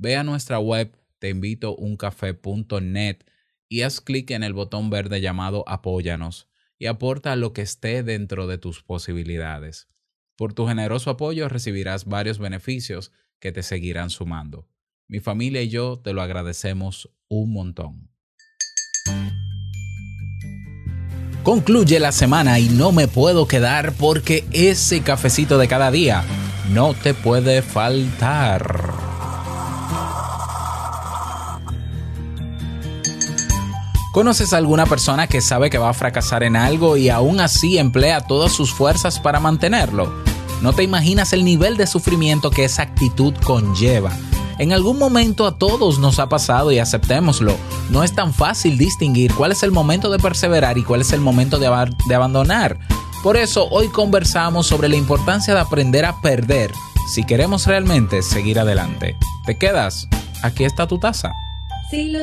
Ve a nuestra web teinvitouncafé.net y haz clic en el botón verde llamado Apóyanos y aporta lo que esté dentro de tus posibilidades. Por tu generoso apoyo recibirás varios beneficios que te seguirán sumando. Mi familia y yo te lo agradecemos un montón. Concluye la semana y no me puedo quedar porque ese cafecito de cada día no te puede faltar. ¿Conoces a alguna persona que sabe que va a fracasar en algo y aún así emplea todas sus fuerzas para mantenerlo? No te imaginas el nivel de sufrimiento que esa actitud conlleva. En algún momento a todos nos ha pasado y aceptémoslo. No es tan fácil distinguir cuál es el momento de perseverar y cuál es el momento de, de abandonar. Por eso hoy conversamos sobre la importancia de aprender a perder si queremos realmente seguir adelante. ¿Te quedas? Aquí está tu taza. Si lo Y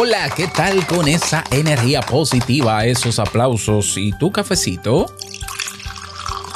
Hola, ¿qué tal con esa energía positiva, esos aplausos y tu cafecito?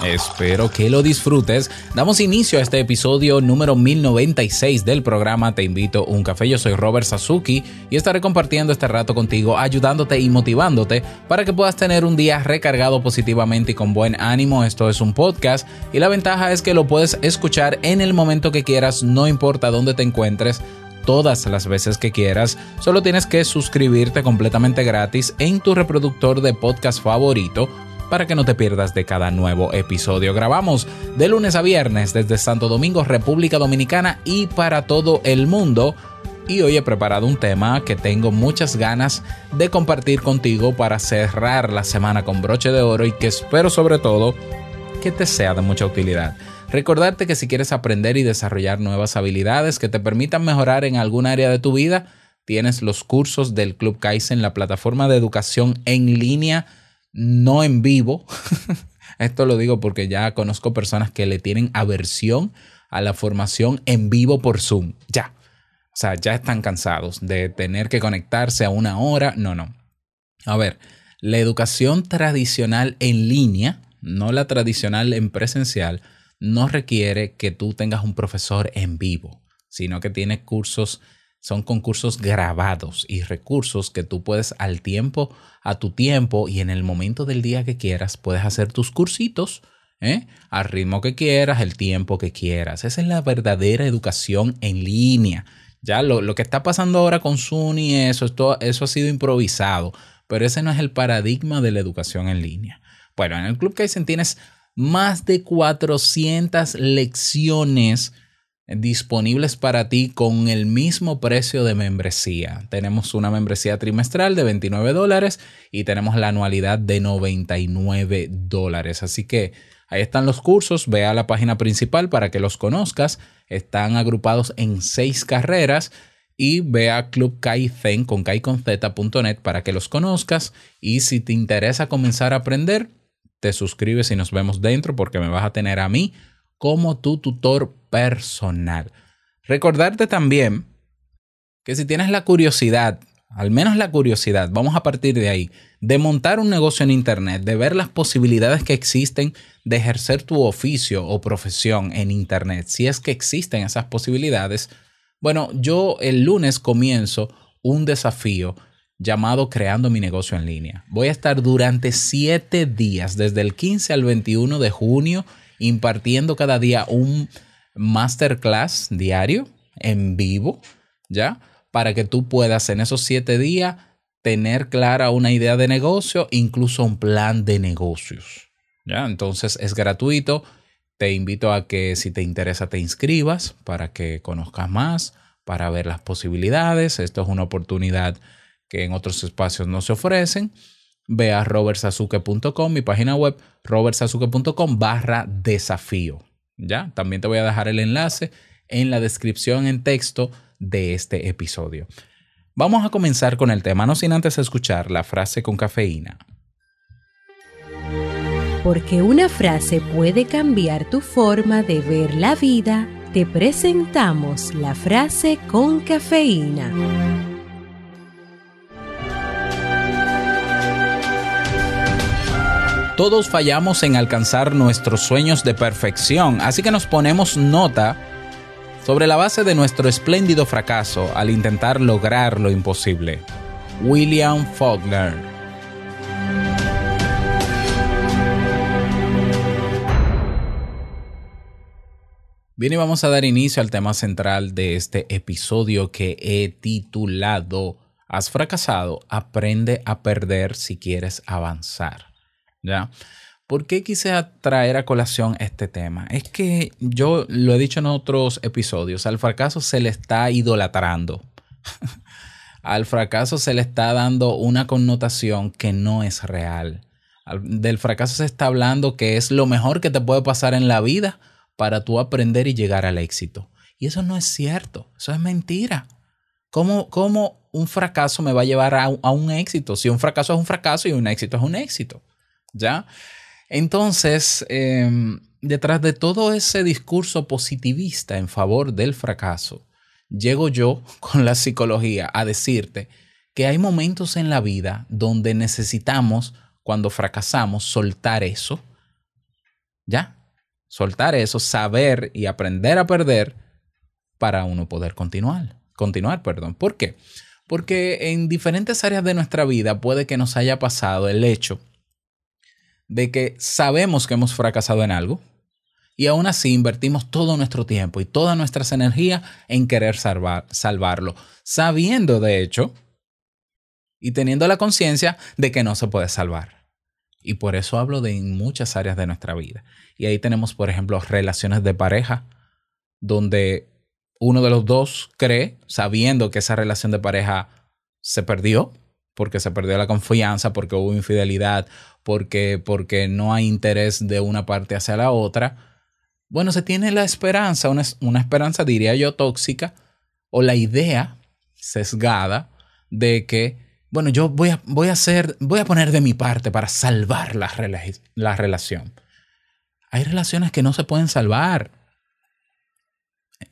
Espero que lo disfrutes. Damos inicio a este episodio número 1096 del programa Te invito a un café. Yo soy Robert Sasuki y estaré compartiendo este rato contigo, ayudándote y motivándote para que puedas tener un día recargado positivamente y con buen ánimo. Esto es un podcast y la ventaja es que lo puedes escuchar en el momento que quieras, no importa dónde te encuentres todas las veces que quieras. Solo tienes que suscribirte completamente gratis en tu reproductor de podcast favorito para que no te pierdas de cada nuevo episodio. Grabamos de lunes a viernes desde Santo Domingo, República Dominicana y para todo el mundo. Y hoy he preparado un tema que tengo muchas ganas de compartir contigo para cerrar la semana con broche de oro y que espero sobre todo que te sea de mucha utilidad. Recordarte que si quieres aprender y desarrollar nuevas habilidades que te permitan mejorar en algún área de tu vida, tienes los cursos del Club Kaizen, la plataforma de educación en línea, no en vivo. Esto lo digo porque ya conozco personas que le tienen aversión a la formación en vivo por Zoom. Ya. O sea, ya están cansados de tener que conectarse a una hora. No, no. A ver, la educación tradicional en línea, no la tradicional en presencial, no requiere que tú tengas un profesor en vivo, sino que tiene cursos, son concursos grabados y recursos que tú puedes al tiempo, a tu tiempo y en el momento del día que quieras, puedes hacer tus cursitos. ¿eh? al ritmo que quieras, el tiempo que quieras. Esa es la verdadera educación en línea. Ya lo, que está pasando ahora con Zoom y eso, esto, eso ha sido improvisado, pero ese no es el paradigma de la educación en línea. Bueno, en el Club Kaizen tienes más de 400 lecciones disponibles para ti con el mismo precio de membresía. Tenemos una membresía trimestral de 29 dólares y tenemos la anualidad de 99 dólares. Así que ahí están los cursos. Ve a la página principal para que los conozcas. Están agrupados en seis carreras y ve a Club Kaizen con kaiconz.net para que los conozcas. Y si te interesa comenzar a aprender, te suscribes y nos vemos dentro porque me vas a tener a mí como tu tutor personal. Recordarte también que si tienes la curiosidad, al menos la curiosidad, vamos a partir de ahí, de montar un negocio en Internet, de ver las posibilidades que existen de ejercer tu oficio o profesión en Internet, si es que existen esas posibilidades, bueno, yo el lunes comienzo un desafío llamado Creando mi negocio en línea. Voy a estar durante siete días, desde el 15 al 21 de junio, impartiendo cada día un masterclass diario en vivo, ¿ya? Para que tú puedas en esos siete días tener clara una idea de negocio, incluso un plan de negocios, ¿ya? Entonces es gratuito. Te invito a que si te interesa te inscribas para que conozcas más, para ver las posibilidades. Esto es una oportunidad que en otros espacios no se ofrecen, ve a robertsazuke.com, mi página web, robertsazuke.com barra desafío. ¿Ya? También te voy a dejar el enlace en la descripción en texto de este episodio. Vamos a comenzar con el tema, no sin antes escuchar la frase con cafeína. Porque una frase puede cambiar tu forma de ver la vida, te presentamos la frase con cafeína. Todos fallamos en alcanzar nuestros sueños de perfección, así que nos ponemos nota sobre la base de nuestro espléndido fracaso al intentar lograr lo imposible. William Faulkner Bien, y vamos a dar inicio al tema central de este episodio que he titulado Has fracasado, aprende a perder si quieres avanzar. ¿Ya? ¿Por qué quise traer a colación este tema? Es que yo lo he dicho en otros episodios, al fracaso se le está idolatrando. al fracaso se le está dando una connotación que no es real. Del fracaso se está hablando que es lo mejor que te puede pasar en la vida para tú aprender y llegar al éxito. Y eso no es cierto, eso es mentira. ¿Cómo, cómo un fracaso me va a llevar a, a un éxito? Si un fracaso es un fracaso y un éxito es un éxito. ¿Ya? Entonces, em, detrás de todo ese discurso positivista en favor del fracaso, llego yo con la psicología a decirte que hay momentos en la vida donde necesitamos, cuando fracasamos, soltar eso, ¿ya? Soltar eso, saber y aprender a perder para uno poder continuar. Continuar, perdón. ¿Por qué? Porque en diferentes áreas de nuestra vida puede que nos haya pasado el hecho de que sabemos que hemos fracasado en algo y aún así invertimos todo nuestro tiempo y todas nuestras energías en querer salvar, salvarlo, sabiendo de hecho y teniendo la conciencia de que no se puede salvar. Y por eso hablo de muchas áreas de nuestra vida. Y ahí tenemos, por ejemplo, relaciones de pareja, donde uno de los dos cree, sabiendo que esa relación de pareja se perdió, porque se perdió la confianza, porque hubo infidelidad, porque, porque no hay interés de una parte hacia la otra, bueno, se tiene la esperanza, una, una esperanza diría yo tóxica, o la idea sesgada de que, bueno, yo voy a, voy a hacer, voy a poner de mi parte para salvar la, la relación. Hay relaciones que no se pueden salvar.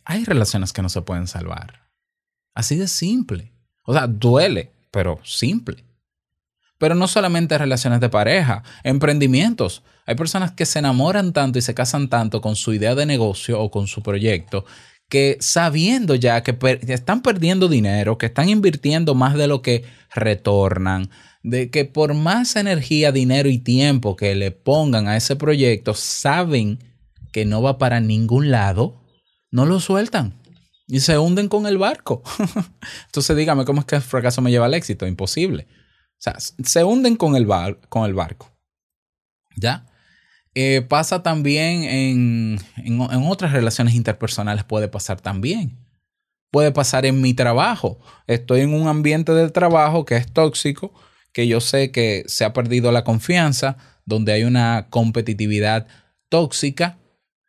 Hay relaciones que no se pueden salvar. Así de simple. O sea, duele, pero simple. Pero no solamente relaciones de pareja, emprendimientos. Hay personas que se enamoran tanto y se casan tanto con su idea de negocio o con su proyecto que sabiendo ya que, están perdiendo dinero, que están invirtiendo más de lo que retornan, de que por más energía, dinero y tiempo que le pongan a ese proyecto, saben que no va para ningún lado, no lo sueltan y se hunden con el barco. Entonces dígame, ¿cómo es que el fracaso me lleva al éxito? Imposible. O sea, se hunden con el, con el barco. ¿Ya? Eh, pasa también en, en, en otras relaciones interpersonales, puede pasar también. Puede pasar en mi trabajo. Estoy en un ambiente del trabajo que es tóxico, que yo sé que se ha perdido la confianza, donde hay una competitividad tóxica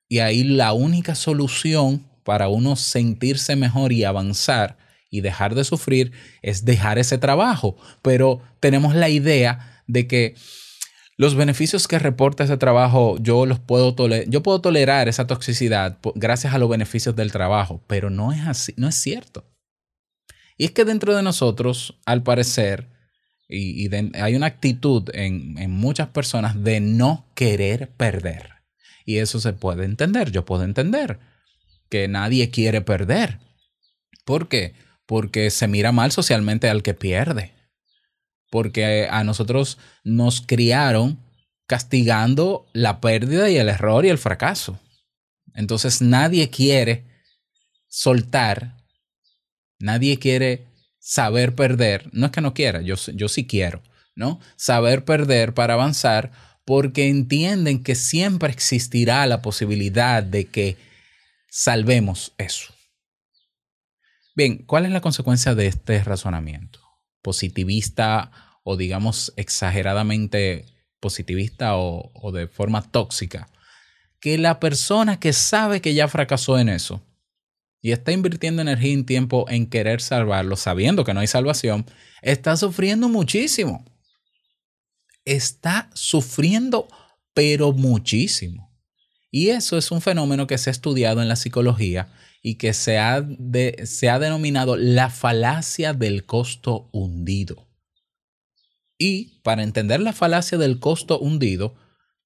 y ahí la única solución para uno sentirse mejor y avanzar y dejar de sufrir es dejar ese trabajo. Pero tenemos la idea de que los beneficios que reporta ese trabajo, yo los puedo tolerar, yo puedo tolerar esa toxicidad gracias a los beneficios del trabajo, pero no es así, no es cierto. Y es que dentro de nosotros, al parecer, y, hay una actitud en, en muchas personas de no querer perder. Y eso se puede entender, yo puedo entender que nadie quiere perder. ¿Por qué? Porque se mira mal socialmente al que pierde. Porque a nosotros nos criaron castigando la pérdida y el error y el fracaso. Entonces nadie quiere soltar, nadie quiere saber perder. No es que no quiera, yo, yo sí quiero, ¿no? Saber perder para avanzar porque entienden que siempre existirá la posibilidad de que salvemos eso. Bien, ¿cuál es la consecuencia de este razonamiento? Positivista o digamos exageradamente positivista o, o de forma tóxica. Que la persona que sabe que ya fracasó en eso y está invirtiendo energía y tiempo en querer salvarlo, sabiendo que no hay salvación, está sufriendo muchísimo. Está sufriendo, pero muchísimo. Y eso es un fenómeno que se ha estudiado en la psicología y que se ha, se ha denominado la falacia del costo hundido. Y para entender la falacia del costo hundido,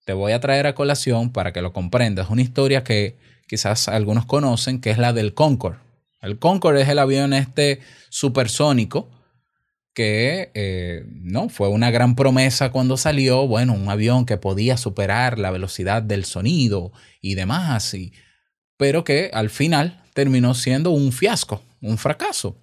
te voy a traer a colación para que lo comprendas una historia que quizás algunos conocen, que es la del Concorde. El Concorde es el avión este supersónico que eh, no fue una gran promesa cuando salió, bueno, un avión que podía superar la velocidad del sonido y demás, y, pero que al final terminó siendo un fiasco, un fracaso.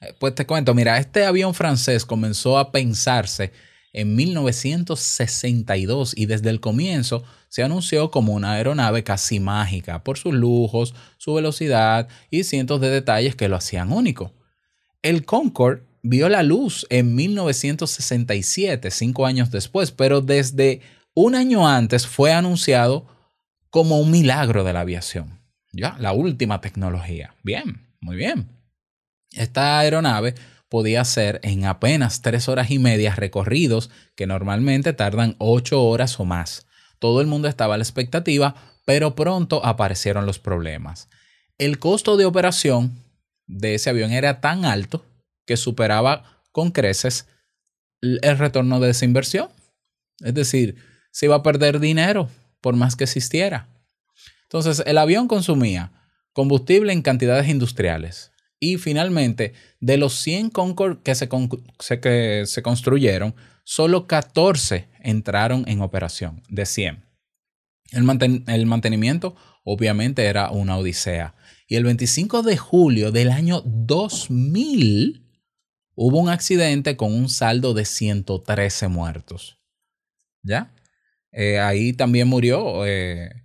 Eh, pues te cuento, mira, este avión francés comenzó a pensarse en 1962 y desde el comienzo se anunció como una aeronave casi mágica por sus lujos, su velocidad y cientos de detalles que lo hacían único. El Concorde vio la luz en 1967, cinco años después, pero desde un año antes fue anunciado como un milagro de la aviación. Ya, la última tecnología. Bien, muy bien. Esta aeronave podía hacer en apenas tres horas y media recorridos que normalmente tardan ocho horas o más. Todo el mundo estaba a la expectativa, pero pronto aparecieron los problemas. El costo de operación de ese avión era tan alto que superaba con creces el retorno de esa inversión. Es decir, se iba a perder dinero por más que existiera. Entonces, el avión consumía combustible en cantidades industriales. Y finalmente, de los 100 Concorde que se, que se construyeron, solo 14 entraron en operación, de 100. El, el mantenimiento obviamente era una odisea. Y el 25 de julio del año 2000, hubo un accidente con un saldo de 113 muertos. ¿Ya? Eh, ahí también murió eh,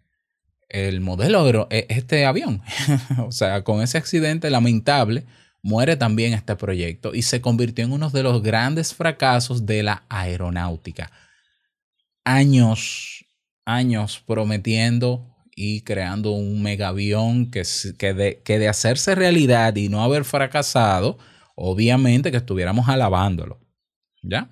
el modelo, de este avión. o sea, con ese accidente lamentable, muere también este proyecto y se convirtió en uno de los grandes fracasos de la aeronáutica. Años, años prometiendo y creando un megavión que de hacerse realidad y no haber fracasado, obviamente que estuviéramos alabándolo. ¿Ya?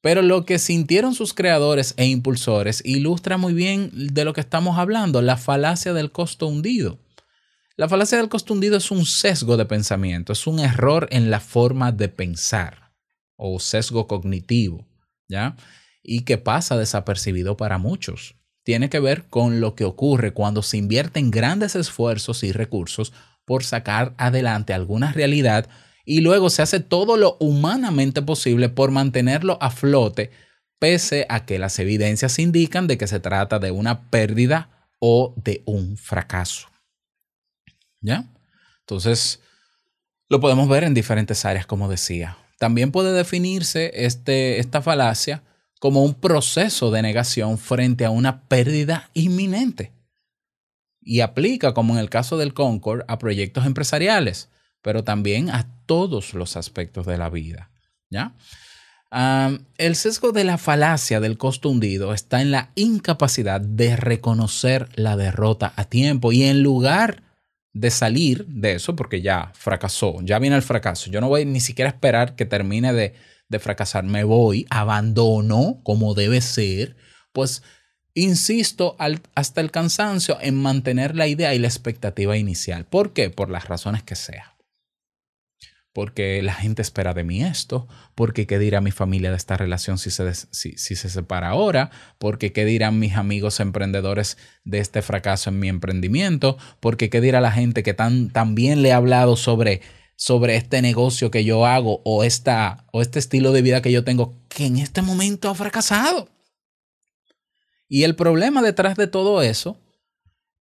Pero lo que sintieron sus creadores e impulsores ilustra muy bien de lo que estamos hablando, la falacia del costo hundido. La falacia del costo hundido es un sesgo de pensamiento, es un error en la forma de pensar o sesgo cognitivo, ¿ya? Y que pasa desapercibido para muchos. Tiene que ver con lo que ocurre cuando se invierten grandes esfuerzos y recursos por sacar adelante alguna realidad y luego se hace todo lo humanamente posible por mantenerlo a flote, pese a que las evidencias indican de que se trata de una pérdida o de un fracaso. ¿Ya? Entonces, lo podemos ver en diferentes áreas, como decía. También puede definirse este, esta falacia como un proceso de negación frente a una pérdida inminente. Y aplica, como en el caso del Concord, a proyectos empresariales pero también a todos los aspectos de la vida. ¿ya? el sesgo de la falacia del costo hundido está en la incapacidad de reconocer la derrota a tiempo y en lugar de salir de eso, porque ya fracasó, ya viene el fracaso, yo no voy ni siquiera a esperar que termine de, fracasar, me voy, abandono como debe ser, pues insisto hasta el cansancio en mantener la idea y la expectativa inicial. ¿Por qué? Por las razones que sea. Porque la gente espera de mí esto, porque qué dirá mi familia de esta relación si se, si, se separa ahora, porque qué dirán mis amigos emprendedores de este fracaso en mi emprendimiento, porque qué dirá la gente que tan, bien le he hablado sobre, sobre este negocio que yo hago o, esta, o este estilo de vida que yo tengo que en este momento ha fracasado. Y el problema detrás de todo eso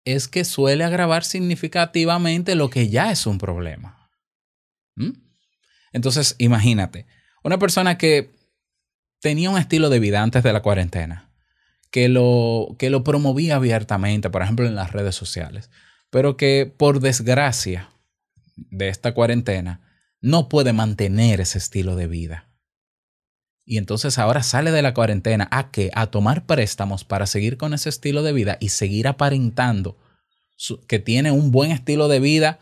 es que suele agravar significativamente lo que ya es un problema. ¿Mm? Entonces, imagínate, una persona que tenía un estilo de vida antes de la cuarentena, que lo, que lo promovía abiertamente, por ejemplo, en las redes sociales, pero que por desgracia de esta cuarentena no puede mantener ese estilo de vida. Y entonces ahora sale de la cuarentena a qué? A tomar préstamos para seguir con ese estilo de vida y seguir aparentando que tiene un buen estilo de vida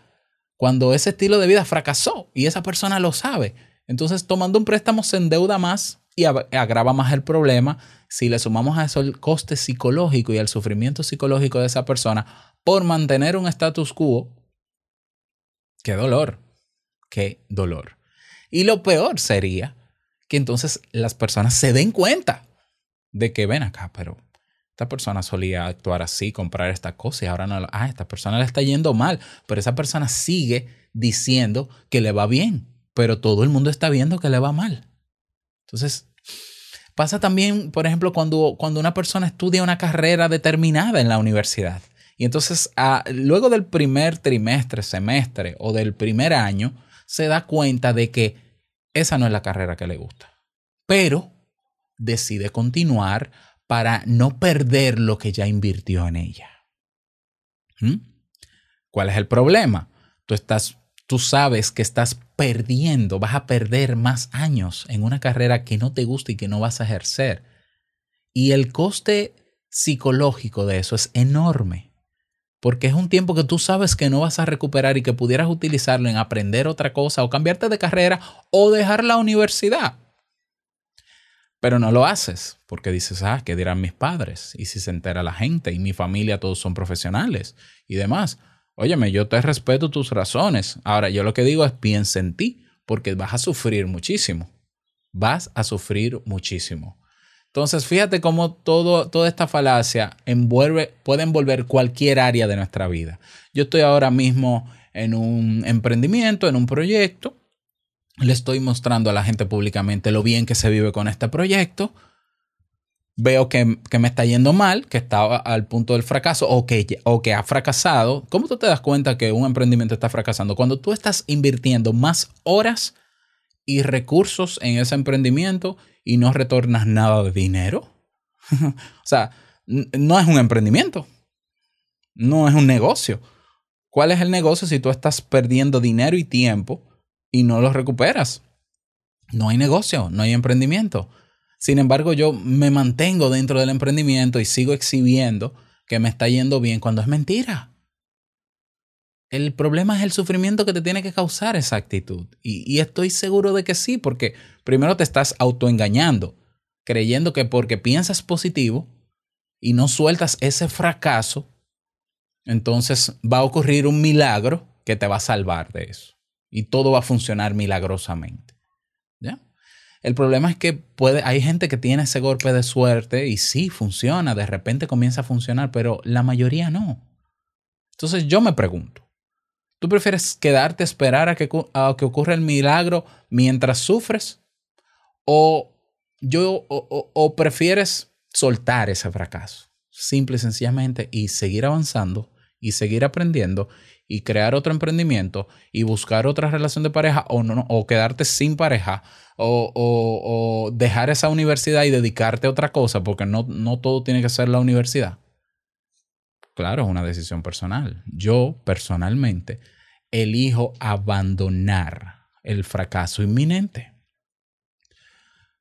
cuando ese estilo de vida fracasó y esa persona lo sabe. Entonces, tomando un préstamo se endeuda más y agrava más el problema si le sumamos a eso el coste psicológico y el sufrimiento psicológico de esa persona por mantener un status quo. Qué dolor, qué dolor. Y lo peor sería que entonces las personas se den cuenta de que ven acá, pero esta persona solía actuar así, comprar esta cosa y ahora no. Ah, esta persona le está yendo mal, pero esa persona sigue diciendo que le va bien, pero todo el mundo está viendo que le va mal. Entonces, pasa también, por ejemplo, cuando, cuando una persona estudia una carrera determinada en la universidad. Y entonces, luego del primer trimestre, semestre o del primer año, se da cuenta de que esa no es la carrera que le gusta. Pero decide continuar para no perder lo que ya invirtió en ella. ¿Mm? ¿Cuál es el problema? Tú estás tú sabes que estás perdiendo, vas a perder más años en una carrera que no te gusta y que no vas a ejercer. Y el coste psicológico de eso es enorme, porque es un tiempo que tú sabes que no vas a recuperar y que pudieras utilizarlo en aprender otra cosa o cambiarte de carrera o dejar la universidad. Pero no lo haces porque dices, ah, ¿qué dirán mis padres? Y si se entera la gente y mi familia, todos son profesionales y demás. Óyeme, yo te respeto tus razones. Ahora, yo lo que digo es piensa en ti porque vas a sufrir muchísimo. Vas a sufrir muchísimo. Entonces, fíjate cómo todo, toda esta falacia envuelve, puede envolver cualquier área de nuestra vida. Yo estoy ahora mismo en un emprendimiento, en un proyecto, le estoy mostrando a la gente públicamente lo bien que se vive con este proyecto. Veo que, me está yendo mal, que está al punto del fracaso o que, o que ha fracasado. ¿Cómo tú te das cuenta que un emprendimiento está fracasando? Cuando tú estás invirtiendo más horas y recursos en ese emprendimiento y no retornas nada de dinero. o sea, no es un emprendimiento, no es un negocio. ¿Cuál es el negocio si tú estás perdiendo dinero y tiempo? Y no los recuperas. No hay negocio, no hay emprendimiento. Sin embargo, yo me mantengo dentro del emprendimiento y sigo exhibiendo que me está yendo bien cuando es mentira. El problema es el sufrimiento que te tiene que causar esa actitud. Y, estoy seguro de que sí, porque primero te estás autoengañando, creyendo que porque piensas positivo y no sueltas ese fracaso, entonces va a ocurrir un milagro que te va a salvar de eso y todo va a funcionar milagrosamente. ¿Ya? El problema es que puede, hay gente que tiene ese golpe de suerte y sí funciona, de repente comienza a funcionar, pero la mayoría no. Entonces yo me pregunto, ¿tú prefieres quedarte a esperar a que, a que ocurra el milagro mientras sufres? ¿O, yo, o prefieres soltar ese fracaso? Simple y sencillamente y seguir avanzando y seguir aprendiendo y crear otro emprendimiento y buscar otra relación de pareja o, no, o quedarte sin pareja o, o, dejar esa universidad y dedicarte a otra cosa porque no, no todo tiene que ser la universidad. Claro, es una decisión personal. Yo personalmente elijo abandonar el fracaso inminente.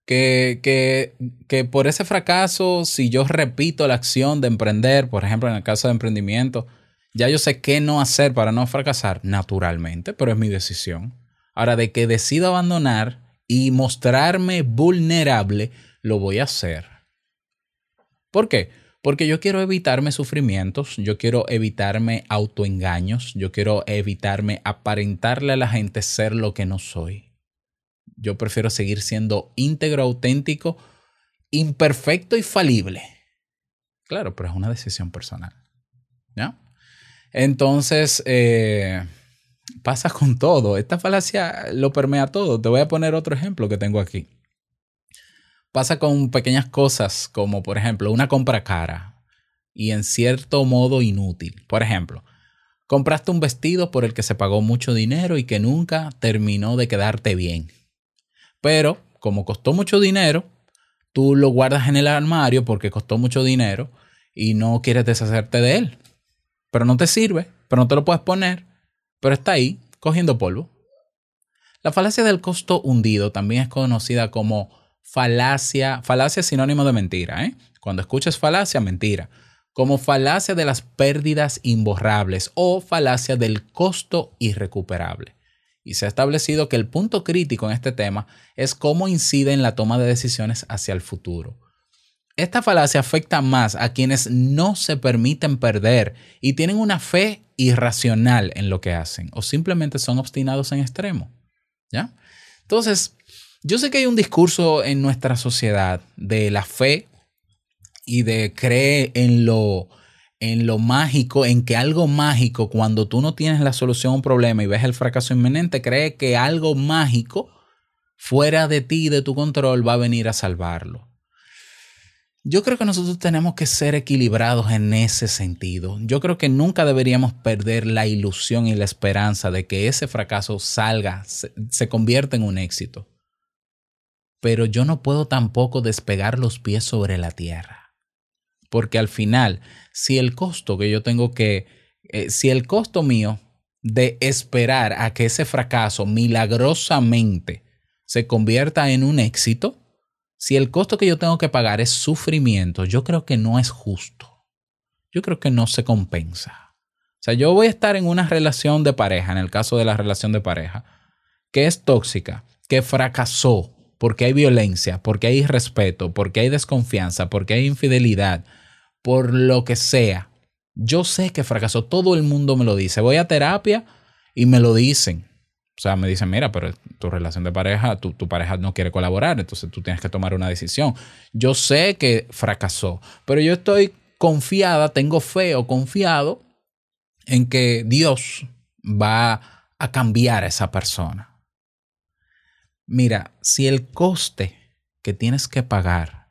Que, que, que, por ese fracaso, si yo repito la acción de emprender, por ejemplo, en el caso de emprendimiento, ya yo sé qué no hacer para no fracasar, naturalmente, pero es mi decisión. Ahora, de que decido abandonar y mostrarme vulnerable, lo voy a hacer. ¿Por qué? Porque yo quiero evitarme sufrimientos, yo quiero evitarme autoengaños, yo quiero evitarme aparentarle a la gente ser lo que no soy. Yo prefiero seguir siendo íntegro, auténtico, imperfecto y falible. Claro, pero es una decisión personal. ¿Ya? Entonces, eh, pasa con todo. Esta falacia lo permea todo. Te voy a poner otro ejemplo que tengo aquí. Pasa con pequeñas cosas como, por ejemplo, una compra cara y en cierto modo inútil. Por ejemplo, compraste un vestido por el que se pagó mucho dinero y que nunca terminó de quedarte bien. Pero, como costó mucho dinero, tú lo guardas en el armario porque costó mucho dinero y no quieres deshacerte de él. Pero no te sirve, pero no te lo puedes poner, pero está ahí, cogiendo polvo. La falacia del costo hundido también es conocida como falacia, falacia sinónimo de mentira, ¿eh? Cuando escuches falacia, mentira. Como falacia de las pérdidas imborrables o falacia del costo irrecuperable. Y se ha establecido que el punto crítico en este tema es cómo incide en la toma de decisiones hacia el futuro. Esta falacia afecta más a quienes no se permiten perder y tienen una fe irracional en lo que hacen o simplemente son obstinados en extremo. ¿Ya? Entonces, yo sé que hay un discurso en nuestra sociedad de la fe y de creer en lo, en lo mágico, en que algo mágico, cuando tú no tienes la solución a un problema y ves el fracaso inminente, cree que algo mágico fuera de ti y de tu control va a venir a salvarlo. Yo creo que nosotros tenemos que ser equilibrados en ese sentido. Yo creo que nunca deberíamos perder la ilusión y la esperanza de que ese fracaso salga, se, convierta en un éxito pero yo no puedo tampoco despegar los pies sobre la tierra. Porque al final, si el costo que yo tengo que, eh, si el costo mío de esperar a que ese fracaso milagrosamente se convierta en un éxito, si el costo que yo tengo que pagar es sufrimiento, yo creo que no es justo. Yo creo que no se compensa. O sea, yo voy a estar en una relación de pareja, en el caso de la relación de pareja, que es tóxica, que fracasó, porque hay violencia, porque hay irrespeto, porque hay desconfianza, porque hay infidelidad, por lo que sea. Yo sé que fracasó, todo el mundo me lo dice. Voy a terapia y me lo dicen. O sea, me dicen, mira, pero tu relación de pareja, tu, tu, pareja no quiere colaborar, entonces tú tienes que tomar una decisión. Yo sé que fracasó, pero yo estoy confiada, tengo fe o confiado en que Dios va a cambiar a esa persona. Mira, si el coste que tienes que pagar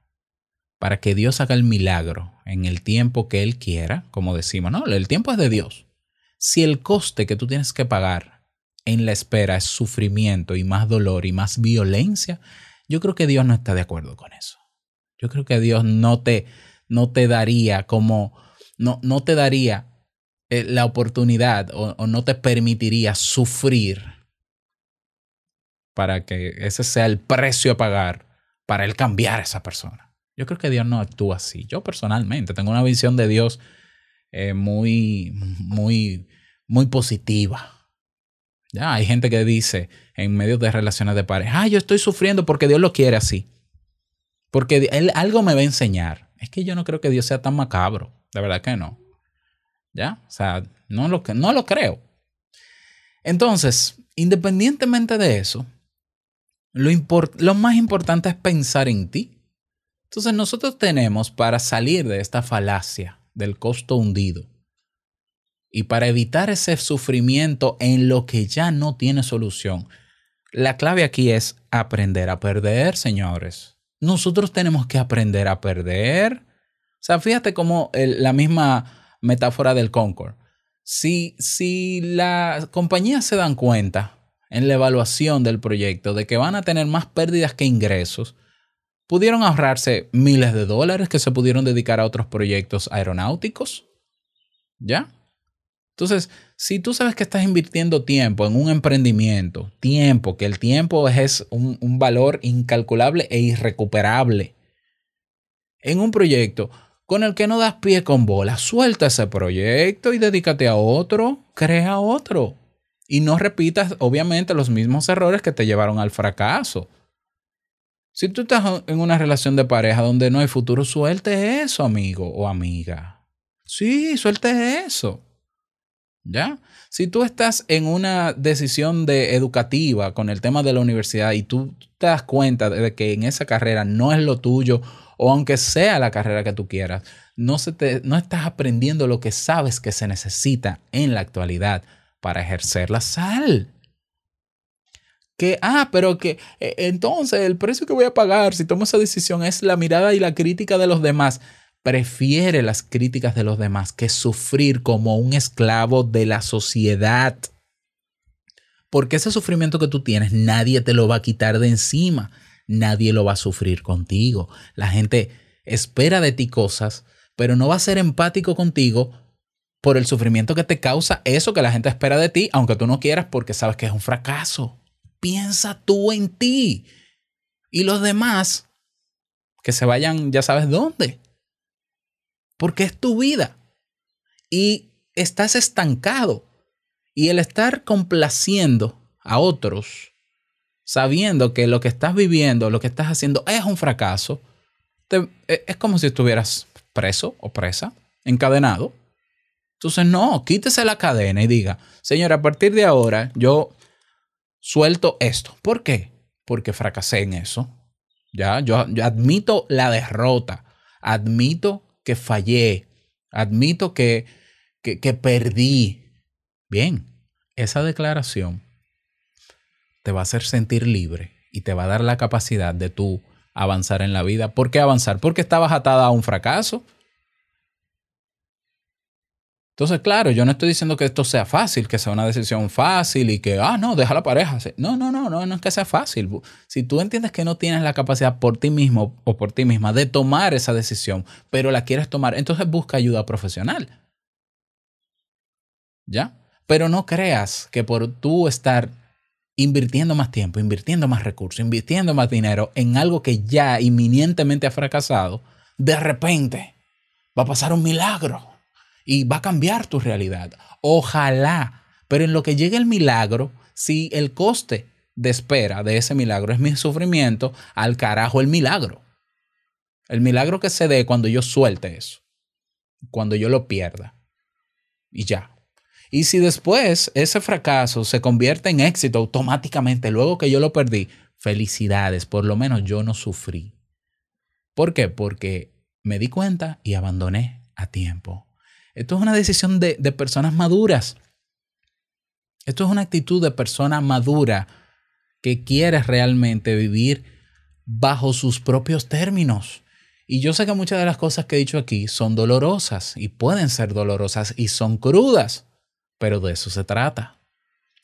para que Dios haga el milagro en el tiempo que Él quiera, como decimos, no, el tiempo es de Dios. Si el coste que tú tienes que pagar en la espera es sufrimiento y más dolor y más violencia, yo creo que Dios no está de acuerdo con eso. Yo creo que Dios no te, no te daría como, no, no te daría eh, la oportunidad o, no te permitiría sufrir para que ese sea el precio a pagar para él cambiar a esa persona. Yo creo que Dios no actúa así. Yo personalmente tengo una visión de Dios eh, muy, muy, muy positiva. Ya, hay gente que dice en medio de relaciones de pareja, ah, yo estoy sufriendo porque Dios lo quiere así. Porque Él algo me va a enseñar. Es que yo no creo que Dios sea tan macabro. De verdad que no. ¿Ya? O sea, no lo, no lo creo. Entonces, independientemente de eso, lo, lo más importante es pensar en ti. Entonces nosotros tenemos para salir de esta falacia del costo hundido y para evitar ese sufrimiento en lo que ya no tiene solución, la clave aquí es aprender a perder, señores. Nosotros tenemos que aprender a perder. O sea, fíjate cómo la misma metáfora del Concord. Si, si las compañías se dan cuenta en la evaluación del proyecto de que van a tener más pérdidas que ingresos, pudieron ahorrarse miles de dólares que se pudieron dedicar a otros proyectos aeronáuticos. ¿Ya? Entonces, si tú sabes que estás invirtiendo tiempo en un emprendimiento, tiempo, que el tiempo es un, valor incalculable e irrecuperable, en un proyecto con el que no das pie con bola, suelta ese proyecto y dedícate a otro, crea otro y no repitas, obviamente, los mismos errores que te llevaron al fracaso. Si tú estás en una relación de pareja donde no hay futuro, suelte eso, amigo o amiga. Sí, suelte eso. ¿Ya? Si tú estás en una decisión de educativa con el tema de la universidad y tú te das cuenta de que en esa carrera no es lo tuyo, o aunque sea la carrera que tú quieras, no, se te, no estás aprendiendo lo que sabes que se necesita en la actualidad para ejercer la sal. Que, ah, pero que eh, entonces el precio que voy a pagar si tomo esa decisión es la mirada y la crítica de los demás prefiere las críticas de los demás que sufrir como un esclavo de la sociedad. Porque ese sufrimiento que tú tienes nadie te lo va a quitar de encima, nadie lo va a sufrir contigo. La gente espera de ti cosas, pero no va a ser empático contigo por el sufrimiento que te causa eso que la gente espera de ti, aunque tú no quieras porque sabes que es un fracaso. Piensa tú en ti. Y los demás, que se vayan, ya sabes dónde porque es tu vida y estás estancado. Y el estar complaciendo a otros, sabiendo que lo que estás viviendo, lo que estás haciendo es un fracaso, e, es como si estuvieras preso o presa, encadenado. Entonces, no, quítese la cadena y diga, señor, a partir de ahora yo suelto esto. ¿Por qué? Porque fracasé en eso. Ya, yo, yo admito la derrota, admito que fallé, admito que, que, perdí. Bien, esa declaración te va a hacer sentir libre y te va a dar la capacidad de tú avanzar en la vida. ¿Por qué avanzar? Porque estabas atada a un fracaso. Entonces, claro, yo no estoy diciendo que esto sea fácil, que sea una decisión fácil y que, ah, no, deja la pareja. No, no, no, no, no es que sea fácil. Si tú entiendes que no tienes la capacidad por ti mismo o por ti misma de tomar esa decisión, pero la quieres tomar, entonces busca ayuda profesional. ¿Ya? Pero no creas que por tú estar invirtiendo más tiempo, invirtiendo más recursos, invirtiendo más dinero en algo que ya inminentemente ha fracasado, de repente va a pasar un milagro y va a cambiar tu realidad. Ojalá. Pero en lo que llegue el milagro, si el coste de espera de ese milagro es mi sufrimiento, al carajo el milagro. El milagro que se dé cuando yo suelte eso, cuando yo lo pierda. Y ya. Y si después ese fracaso se convierte en éxito automáticamente luego que yo lo perdí, felicidades, por lo menos yo no sufrí. ¿Por qué? Porque me di cuenta y abandoné a tiempo. Esto es una decisión de, personas maduras. Esto es una actitud de persona madura que quiere realmente vivir bajo sus propios términos. Y yo sé que muchas de las cosas que he dicho aquí son dolorosas y pueden ser dolorosas y son crudas, pero de eso se trata.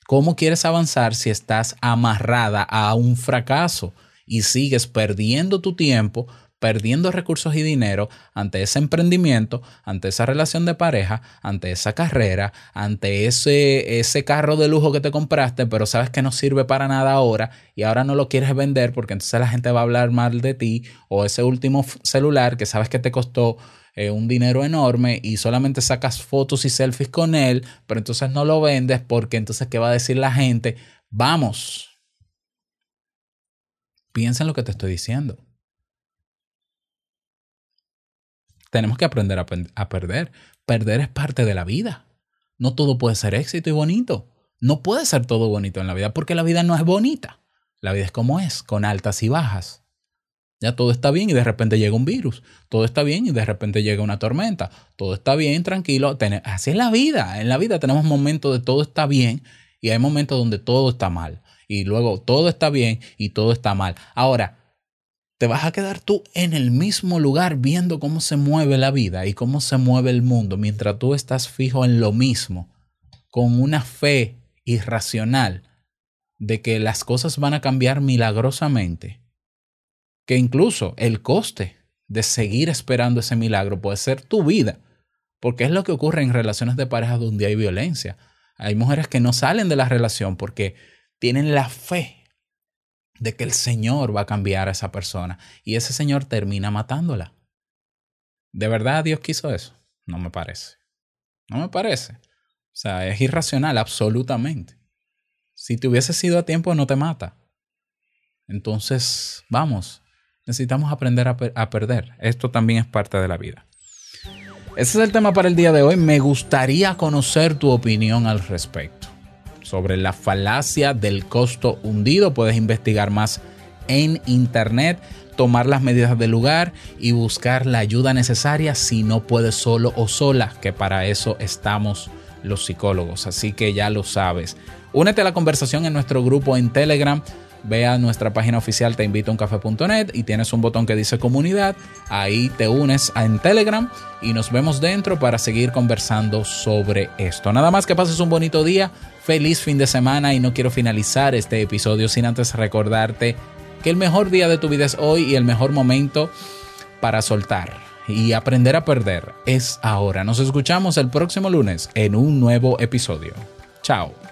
¿Cómo quieres avanzar si estás amarrada a un fracaso y sigues perdiendo tu tiempo perdiendo recursos y dinero ante ese emprendimiento, ante esa relación de pareja, ante esa carrera, ante ese, ese carro de lujo que te compraste, pero sabes que no sirve para nada ahora y ahora no lo quieres vender porque entonces la gente va a hablar mal de ti o ese último celular que sabes que te costó eh, un dinero enorme y solamente sacas fotos y selfies con él, pero entonces no lo vendes porque entonces ¿qué va a decir la gente? Vamos. Piensa en lo que te estoy diciendo. Tenemos que aprender a, perder. Perder es parte de la vida. No todo puede ser éxito y bonito. No puede ser todo bonito en la vida porque la vida no es bonita. La vida es como es, con altas y bajas. Ya todo está bien y de repente llega un virus. Todo está bien y de repente llega una tormenta. Todo está bien, tranquilo. Así es la vida. En la vida tenemos momentos de todo está bien y hay momentos donde todo está mal. Y luego todo está bien y todo está mal. Ahora, te vas a quedar tú en el mismo lugar viendo cómo se mueve la vida y cómo se mueve el mundo mientras tú estás fijo en lo mismo, con una fe irracional de que las cosas van a cambiar milagrosamente, que incluso el coste de seguir esperando ese milagro puede ser tu vida, porque es lo que ocurre en relaciones de pareja donde hay violencia. Hay mujeres que no salen de la relación porque tienen la fe de que el Señor va a cambiar a esa persona y ese Señor termina matándola. ¿De verdad Dios quiso eso? No me parece. No me parece. O sea, es irracional absolutamente. Si te hubiese sido a tiempo, no te mata. Entonces, vamos, necesitamos aprender a, a perder. Esto también es parte de la vida. Ese es el tema para el día de hoy. Me gustaría conocer tu opinión al respecto. Sobre la falacia del costo hundido, puedes investigar más en internet, tomar las medidas del lugar y buscar la ayuda necesaria si no puedes solo o sola, que para eso estamos los psicólogos. Así que ya lo sabes. Únete a la conversación en nuestro grupo en Telegram ve a nuestra página oficial te invito a y tienes un botón que dice comunidad. Ahí te unes en Telegram y nos vemos dentro para seguir conversando sobre esto. Nada más que pases un bonito día, feliz fin de semana y no quiero finalizar este episodio sin antes recordarte que el mejor día de tu vida es hoy y el mejor momento para soltar y aprender a perder es ahora. Nos escuchamos el próximo lunes en un nuevo episodio. Chao.